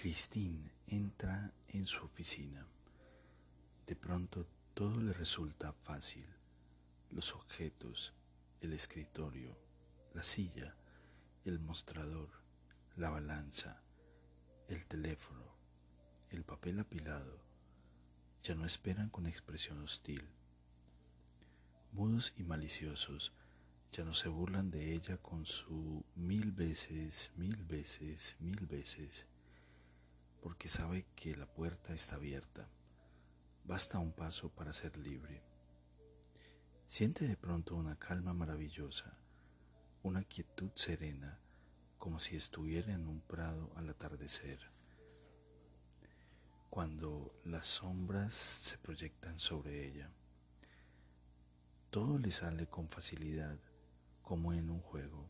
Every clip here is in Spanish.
Christine entra en su oficina. De pronto todo le resulta fácil. Los objetos, el escritorio, la silla, el mostrador, la balanza, el teléfono, el papel apilado, ya no esperan con expresión hostil. Mudos y maliciosos, ya no se burlan de ella con su mil veces, mil veces, mil veces, porque sabe que la puerta está abierta Basta un paso para ser libre. Siente de pronto una calma maravillosa, una quietud serena, como si estuviera en un prado al atardecer. Cuando las sombras se proyectan sobre ella, todo le sale con facilidad, como en un juego.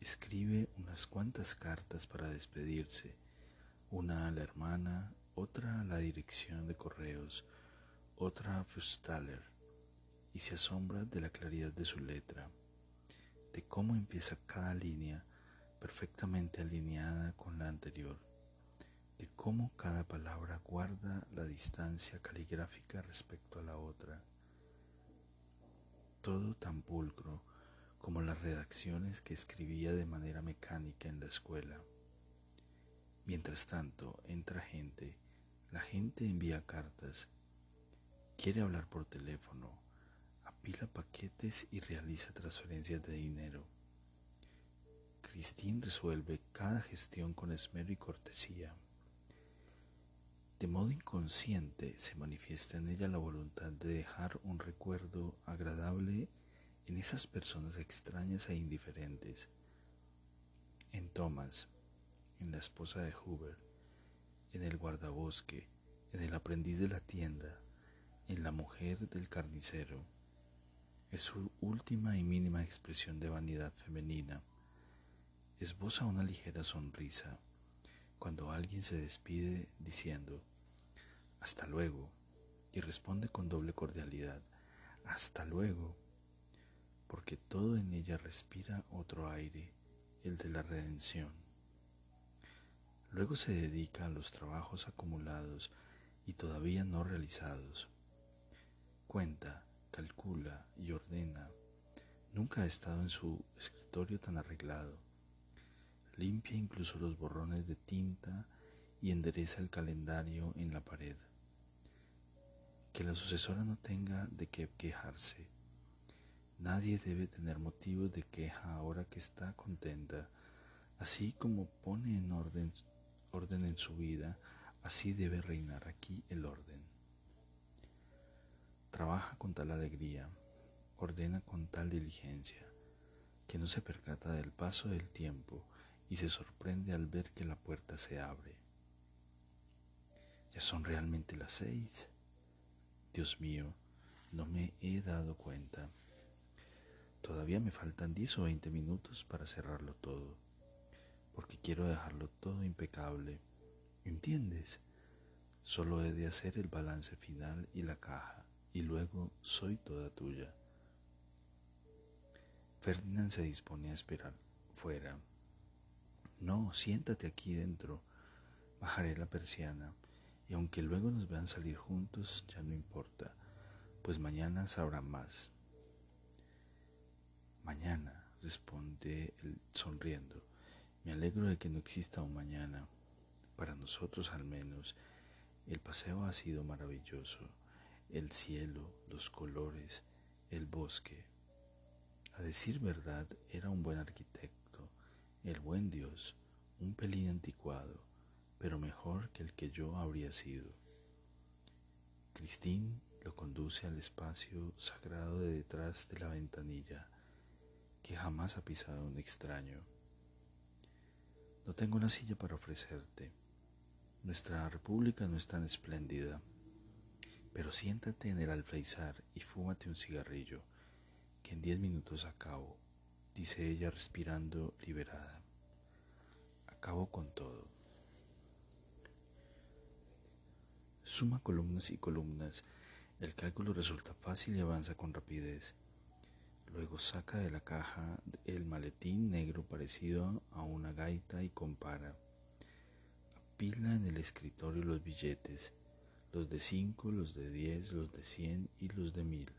Escribe unas cuantas cartas para despedirse, una a la hermana, otra a la dirección de correos, otra a Fustaler, y se asombra de la claridad de su letra, de cómo empieza cada línea perfectamente alineada con la anterior, de cómo cada palabra guarda la distancia caligráfica respecto a la otra. Todo tan pulcro como las redacciones que escribía de manera mecánica en la escuela. Mientras tanto, entra gente la gente envía cartas, quiere hablar por teléfono, apila paquetes y realiza transferencias de dinero. Christine resuelve cada gestión con esmero y cortesía. De modo inconsciente se manifiesta en ella la voluntad de dejar un recuerdo agradable en esas personas extrañas e indiferentes. En Thomas, en la esposa de Hoover, en el guardabosque, en el aprendiz de la tienda, en la mujer del carnicero. Es su última y mínima expresión de vanidad femenina. Esboza una ligera sonrisa cuando alguien se despide diciendo hasta luego y responde con doble cordialidad hasta luego porque todo en ella respira otro aire, el de la redención. Luego se dedica a los trabajos acumulados y todavía no realizados. Cuenta, calcula y ordena. Nunca ha estado en su escritorio tan arreglado. Limpia incluso los borrones de tinta y endereza el calendario en la pared. Que la sucesora no tenga de qué quejarse. Nadie debe tener motivos de queja ahora que está contenta, así como pone en orden orden en su vida, así debe reinar aquí el orden. Trabaja con tal alegría, ordena con tal diligencia, que no se percata del paso del tiempo y se sorprende al ver que la puerta se abre. Ya son realmente las seis. Dios mío, no me he dado cuenta. Todavía me faltan diez o veinte minutos para cerrarlo todo porque quiero dejarlo todo impecable. ¿Entiendes? Solo he de hacer el balance final y la caja, y luego soy toda tuya. Ferdinand se dispone a esperar fuera. No, siéntate aquí dentro. Bajaré la persiana, y aunque luego nos vean salir juntos, ya no importa, pues mañana sabrá más. Mañana, responde él sonriendo. Me alegro de que no exista un mañana. Para nosotros al menos, el paseo ha sido maravilloso. El cielo, los colores, el bosque. A decir verdad, era un buen arquitecto, el buen Dios, un pelín anticuado, pero mejor que el que yo habría sido. Christine lo conduce al espacio sagrado de detrás de la ventanilla que jamás ha pisado un extraño. No tengo una silla para ofrecerte. Nuestra república no es tan espléndida. Pero siéntate en el alféizar y fúmate un cigarrillo, que en diez minutos acabo, dice ella respirando liberada. Acabo con todo. Suma columnas y columnas. El cálculo resulta fácil y avanza con rapidez. Luego saca de la caja el maletín negro parecido a una gaita y compara. Apila en el escritorio los billetes, los de cinco, los de diez, los de cien y los de mil.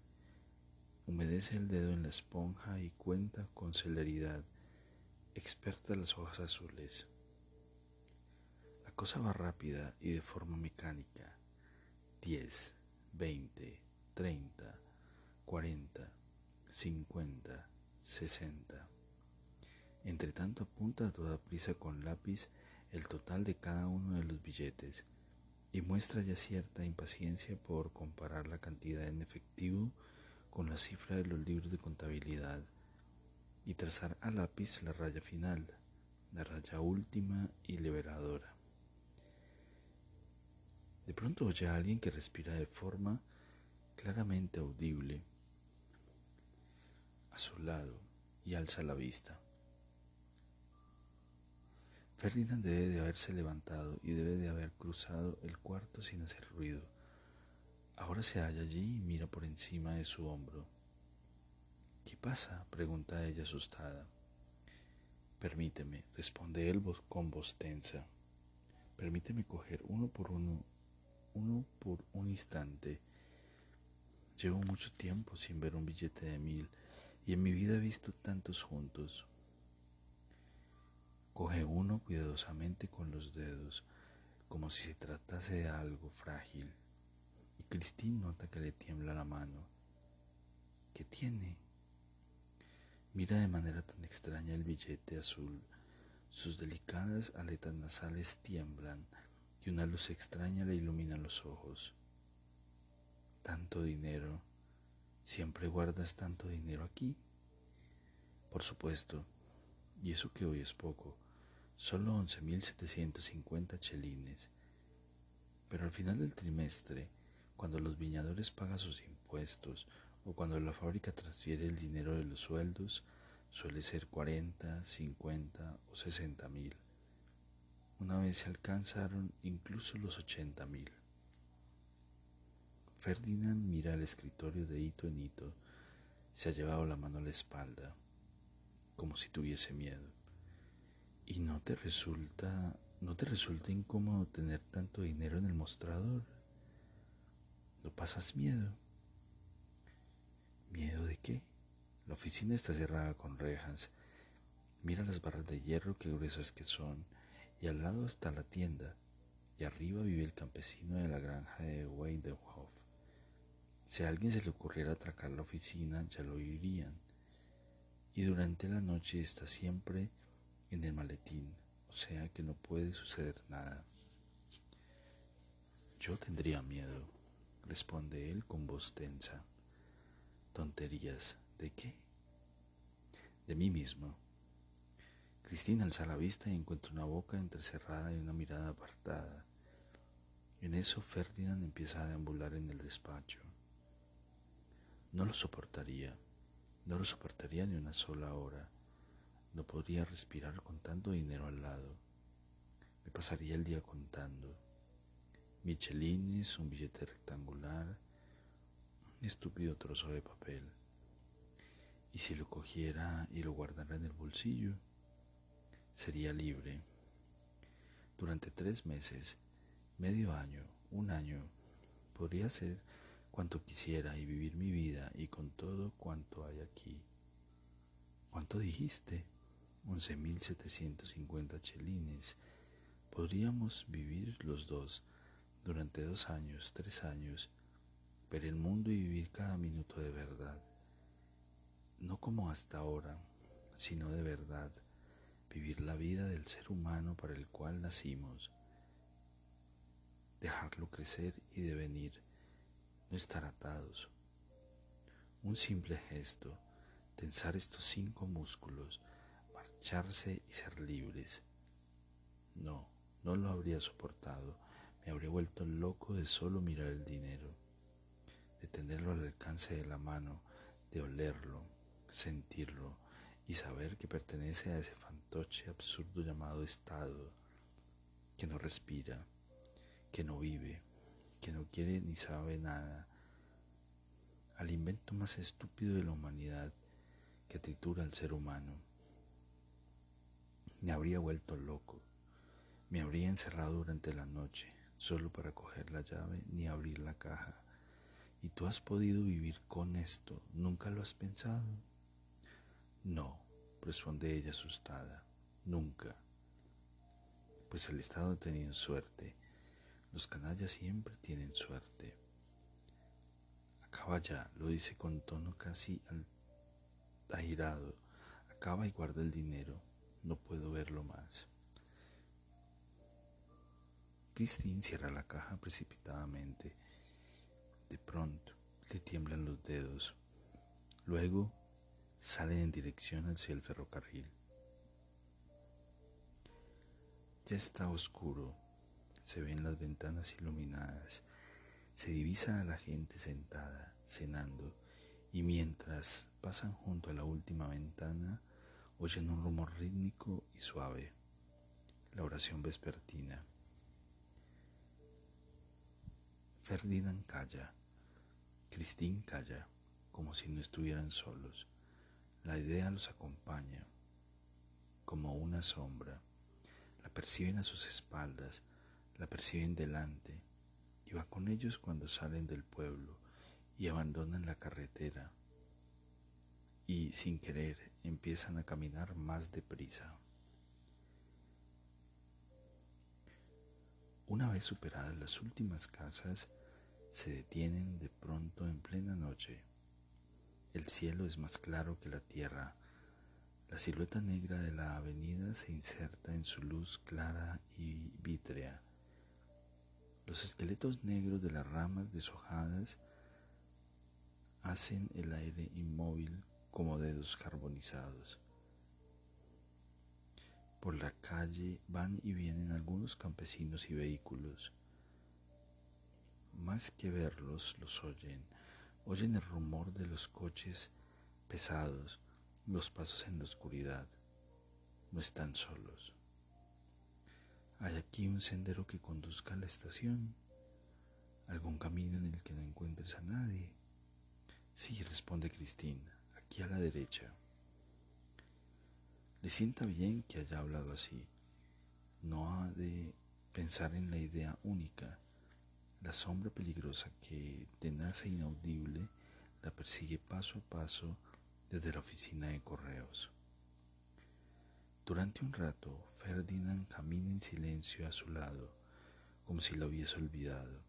Humedece el dedo en la esponja y cuenta con celeridad, experta las hojas azules. La cosa va rápida y de forma mecánica. Diez, veinte, treinta, cuarenta. 50, 60. Entre tanto apunta a toda prisa con lápiz el total de cada uno de los billetes y muestra ya cierta impaciencia por comparar la cantidad en efectivo con la cifra de los libros de contabilidad y trazar a lápiz la raya final, la raya última y liberadora. De pronto oye a alguien que respira de forma claramente audible a su lado y alza la vista. Ferdinand debe de haberse levantado y debe de haber cruzado el cuarto sin hacer ruido. Ahora se halla allí y mira por encima de su hombro. ¿Qué pasa? pregunta ella asustada. Permíteme, responde él con voz tensa. Permíteme coger uno por uno, uno por un instante. Llevo mucho tiempo sin ver un billete de mil y en mi vida he visto tantos juntos. Coge uno cuidadosamente con los dedos, como si se tratase de algo frágil, y Christine nota que le tiembla la mano. ¿Qué tiene? Mira de manera tan extraña el billete azul. Sus delicadas aletas nasales tiemblan y una luz extraña le ilumina los ojos. Tanto dinero. ¿Siempre guardas tanto dinero aquí? Por supuesto, y eso que hoy es poco, solo 11.750 chelines. Pero al final del trimestre, cuando los viñadores pagan sus impuestos o cuando la fábrica transfiere el dinero de los sueldos, suele ser 40, 50 o 60 mil. Una vez se alcanzaron incluso los 80 mil. Ferdinand mira el escritorio de hito en hito. Se ha llevado la mano a la espalda, como si tuviese miedo. ¿Y no te resulta, no te resulta incómodo tener tanto dinero en el mostrador? ¿No pasas miedo? ¿Miedo de qué? La oficina está cerrada con rejas. Mira las barras de hierro que gruesas que son, y al lado está la tienda, y arriba vive el campesino de la granja de Weidenhof. Si a alguien se le ocurriera atracar la oficina, ya lo oirían. Y durante la noche está siempre en el maletín, o sea que no puede suceder nada. Yo tendría miedo, responde él con voz tensa. Tonterías, ¿de qué? De mí mismo. Cristina alza la vista y encuentra una boca entrecerrada y una mirada apartada. En eso Ferdinand empieza a deambular en el despacho. No lo soportaría, no lo soportaría ni una sola hora. No podría respirar con tanto dinero al lado. Me pasaría el día contando. Michelines, un billete rectangular, un estúpido trozo de papel. Y si lo cogiera y lo guardara en el bolsillo, sería libre. Durante tres meses, medio año, un año, podría ser cuanto quisiera y vivir mi vida y con todo cuanto hay aquí. ¿Cuánto dijiste? Once mil setecientos cincuenta chelines. Podríamos vivir los dos durante dos años, tres años, ver el mundo y vivir cada minuto de verdad. No como hasta ahora, sino de verdad, vivir la vida del ser humano para el cual nacimos, dejarlo crecer y devenir, no estar atados. Un simple gesto, tensar estos cinco músculos, marcharse y ser libres. No, no lo habría soportado, me habría vuelto loco de solo mirar el dinero, de tenerlo al alcance de la mano, de olerlo, sentirlo y saber que pertenece a ese fantoche absurdo llamado Estado, que no respira, que no vive, que no quiere ni sabe nada, al invento más estúpido de la humanidad que tritura al ser humano. Me habría vuelto loco, me habría encerrado durante la noche, solo para coger la llave ni abrir la caja. ¿Y tú has podido vivir con esto? ¿Nunca lo has pensado? No, responde ella asustada, nunca. Pues el Estado ha tenido suerte. Los canallas siempre tienen suerte. Acaba ya, lo dice con tono casi airado. Acaba y guarda el dinero. No puedo verlo más. Christine cierra la caja precipitadamente. De pronto le tiemblan los dedos. Luego salen en dirección hacia el ferrocarril. Ya está oscuro, se ven las ventanas iluminadas, se divisa a la gente sentada, cenando, y mientras pasan junto a la última ventana, oyen un rumor rítmico y suave, la oración vespertina. Ferdinand calla, Christine calla, como si no estuvieran solos. La idea los acompaña como una sombra. La perciben a sus espaldas, la perciben delante y va con ellos cuando salen del pueblo y abandonan la carretera y sin querer empiezan a caminar más deprisa. Una vez superadas las últimas casas, se detienen de pronto en plena noche el cielo es más claro que la tierra. La silueta negra de la avenida se inserta en su luz clara y vítrea. Los esqueletos negros de las ramas deshojadas hacen el aire inmóvil como dedos carbonizados. Por la calle van y vienen algunos campesinos y vehículos. Más que verlos, los oyen Oyen el rumor de los coches pesados, los pasos en la oscuridad. No están solos. ¿Hay aquí un sendero que conduzca a la estación? ¿Algún camino en el que no encuentres a nadie? Sí, responde Cristina, aquí a la derecha. Le sienta bien que haya hablado así. No ha de pensar en la idea única la sombra peligrosa que, tenaz e inaudible, la persigue paso a paso desde la oficina de correos. Durante un rato, Ferdinand camina en silencio a su lado, como si la hubiese olvidado.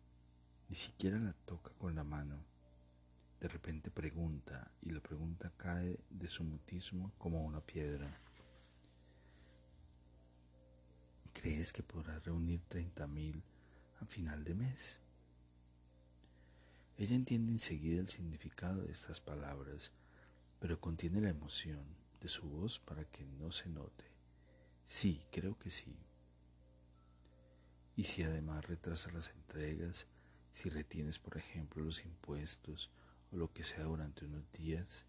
Ni siquiera la toca con la mano. De repente pregunta, y la pregunta cae de su mutismo como una piedra. ¿Crees que podrás reunir treinta mil a final de mes? Ella entiende enseguida el significado de estas palabras, pero contiene la emoción su voz para que no se note. Sí, creo que sí. Y si además retrasas las entregas, si retienes, por ejemplo, los impuestos o lo que sea durante unos días,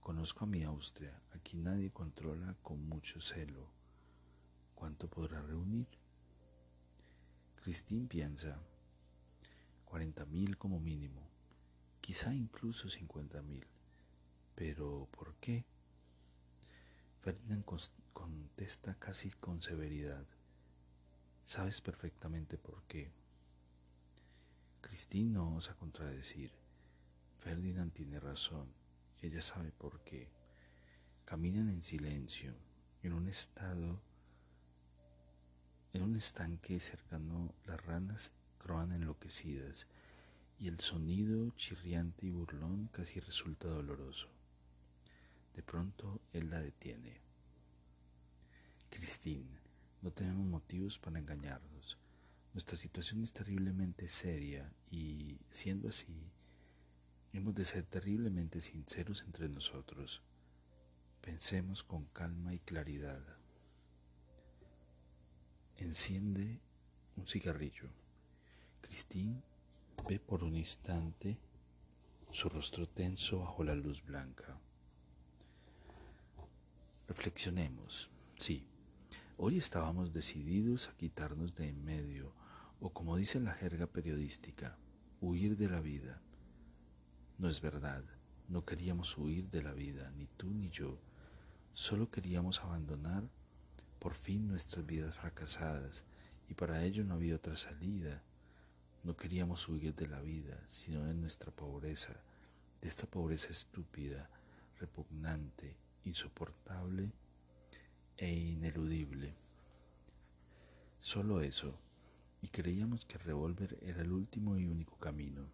conozco a mi Austria, aquí nadie controla con mucho celo. ¿Cuánto podrá reunir? Christine piensa, 40 mil como mínimo, quizá incluso 50 mil. Pero ¿por qué? Ferdinand contesta casi con severidad. Sabes perfectamente por qué. Christine no osa contradecir. Ferdinand tiene razón. Ella sabe por qué. Caminan en silencio, en un estado, en un estanque cercano las ranas croan enloquecidas y el sonido chirriante y burlón casi resulta doloroso. De pronto él la detiene. Christine, no tenemos motivos para engañarnos. Nuestra situación es terriblemente seria y, siendo así, hemos de ser terriblemente sinceros entre nosotros. Pensemos con calma y claridad. Enciende un cigarrillo. Christine ve por un instante su rostro tenso bajo la luz blanca. Reflexionemos. Sí, hoy estábamos decididos a quitarnos de en medio, o como dice la jerga periodística, huir de la vida. No es verdad, no queríamos huir de la vida, ni tú ni yo, solo queríamos abandonar por fin nuestras vidas fracasadas, y para ello no había otra salida. No queríamos huir de la vida, sino de nuestra pobreza, de esta pobreza estúpida, repugnante, insoportable e ineludible. Solo eso, y creíamos que el revólver era el último y único camino,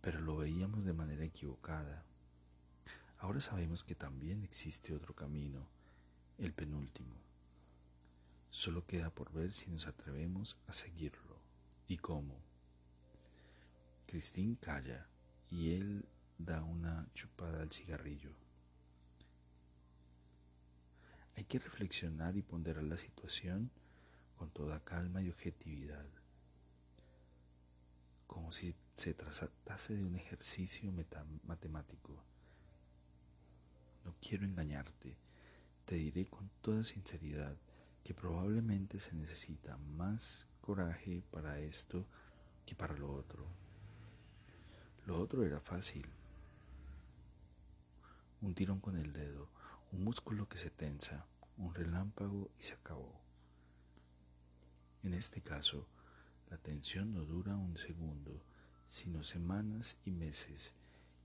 pero lo veíamos de manera equivocada. Ahora sabemos que también existe otro camino, el penúltimo. Solo queda por ver si nos atrevemos a seguirlo y cómo. Cristín calla y él da una chupada al cigarrillo. Que reflexionar y ponderar la situación con toda calma y objetividad, como si se tratase de un ejercicio matemático. No quiero engañarte, te diré con toda sinceridad que probablemente se necesita más coraje para esto que para lo otro. Lo otro era fácil. Un tirón con el dedo, un músculo que se tensa, un relámpago y se acabó. En este caso, la tensión no dura un segundo, sino semanas y meses,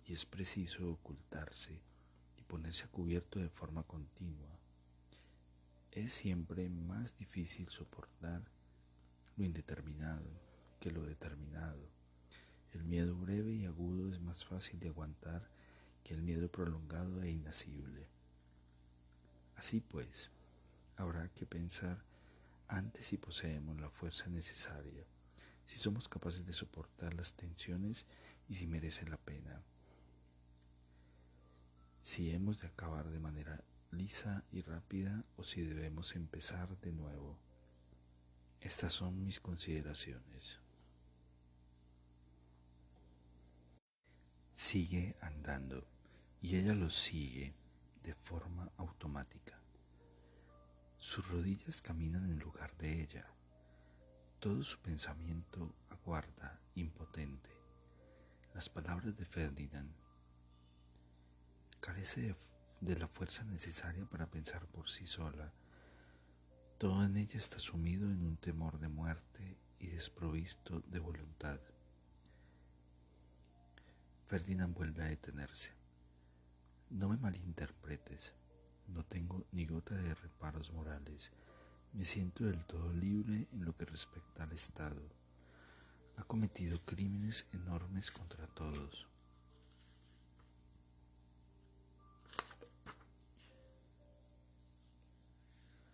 y es preciso ocultarse y ponerse a cubierto de forma continua. Es siempre más difícil soportar lo indeterminado que lo determinado. El miedo breve y agudo es más fácil de aguantar que el miedo prolongado e inacible. Así pues, habrá que pensar antes si poseemos la fuerza necesaria, si somos capaces de soportar las tensiones y si merece la pena. Si hemos de acabar de manera lisa y rápida o si debemos empezar de nuevo. Estas son mis consideraciones. Sigue andando y ella lo sigue de forma automática. Sus rodillas caminan en lugar de ella. Todo su pensamiento aguarda, impotente. Las palabras de Ferdinand. Carece de, de la fuerza necesaria para pensar por sí sola. Todo en ella está sumido en un temor de muerte y desprovisto de voluntad. Ferdinand vuelve a detenerse. No me malinterpretes. No tengo ni gota de reparos morales. Me siento del todo libre en lo que respecta al Estado. Ha cometido crímenes enormes contra todos.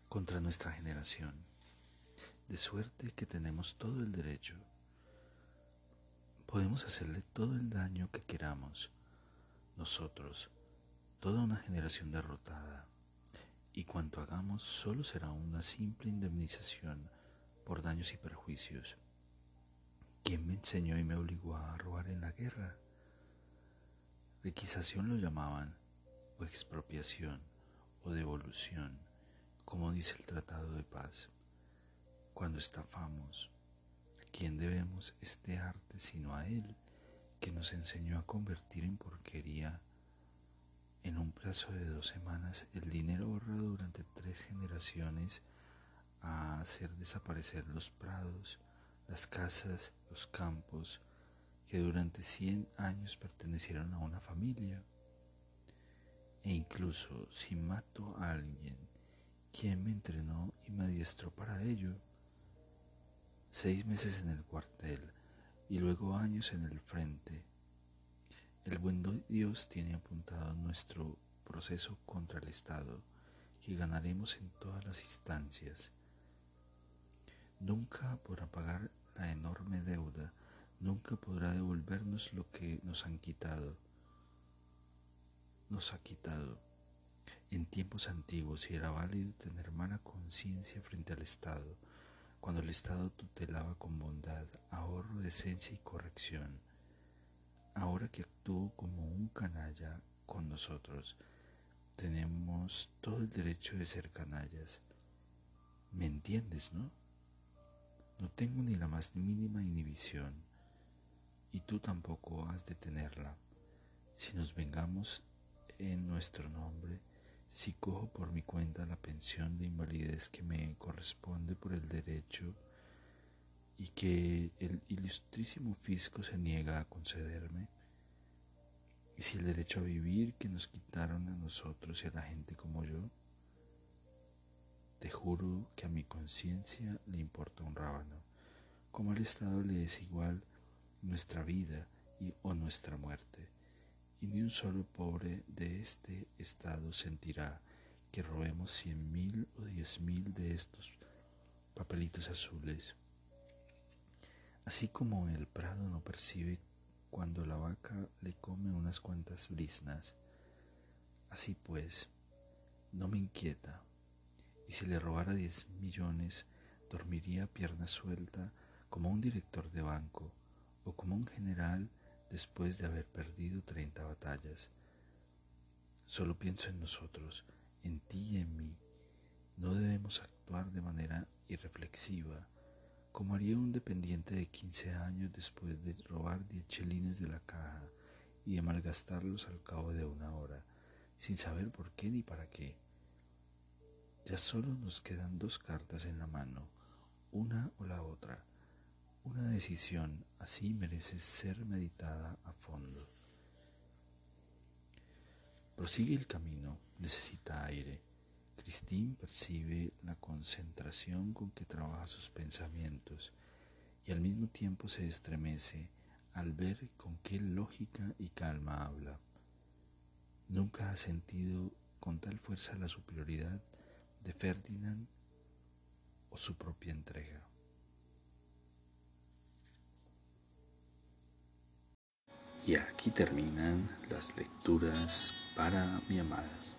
Contra nuestra generación. De suerte que tenemos todo el derecho. Podemos hacerle todo el daño que queramos. Nosotros, toda una generación derrotada, y cuanto hagamos solo será una simple indemnización por daños y perjuicios. ¿Quién me enseñó y me obligó a robar en la guerra? Requisación lo llamaban, o expropiación, o devolución, como dice el Tratado de Paz. Cuando estafamos, ¿a quién debemos este arte sino a Él, que nos enseñó a convertir en porquería en un plazo de dos semanas, el dinero ahorrado durante tres generaciones a hacer desaparecer los prados, las casas, los campos, que durante cien años pertenecieron a una familia. E incluso si mato a alguien, ¿quién me entrenó y me adiestró para ello? Seis meses en el cuartel y luego años en el frente el buen Dios tiene apuntado nuestro proceso contra el Estado, que ganaremos en todas las instancias. nunca podrá pagar la enorme deuda, nunca podrá devolvernos lo que nos han quitado. Nos ha quitado. En tiempos antiguos era válido tener mala conciencia frente al Estado, cuando el Estado tutelaba con bondad, ahorro, decencia y corrección. Ahora que actúo como un canalla con nosotros, tenemos todo el derecho de ser canallas. ¿Me entiendes, no? No tengo ni la más mínima inhibición, y tú tampoco has de tenerla. Si nos vengamos en nuestro nombre, si cojo por mi cuenta la pensión de invalidez que me corresponde por el derecho y que el ilustrísimo fisco se niega a concederme, y si el derecho a vivir que nos quitaron a nosotros y a la gente como yo, te juro que a mi conciencia le importa un rábano, como al Estado le es igual nuestra vida y, o nuestra muerte, y ni un solo pobre de este Estado sentirá que robemos cien mil o diez mil de estos papelitos azules. Así como el prado no percibe cuando la vaca le come unas cuantas brisnas. Así pues, no me inquieta, y si le robara diez millones, dormiría pierna suelta como un director de banco o como un general después de haber perdido treinta batallas. Solo pienso en nosotros, en ti y en mí. No debemos actuar de manera irreflexiva, como haría un dependiente de 15 años después de robar 10 chelines de la caja y de malgastarlos al cabo de una hora, sin saber por qué ni para qué. Ya solo nos quedan dos cartas en la mano, una o la otra. Una decisión así merece ser meditada a fondo. Prosigue el camino, necesita aire Christine percibe la concentración con que trabaja sus pensamientos y al mismo tiempo se estremece al ver con qué lógica y calma habla. Nunca ha sentido con tal fuerza la superioridad de Ferdinand o su propia entrega. Y aquí terminan las lecturas para mi amada.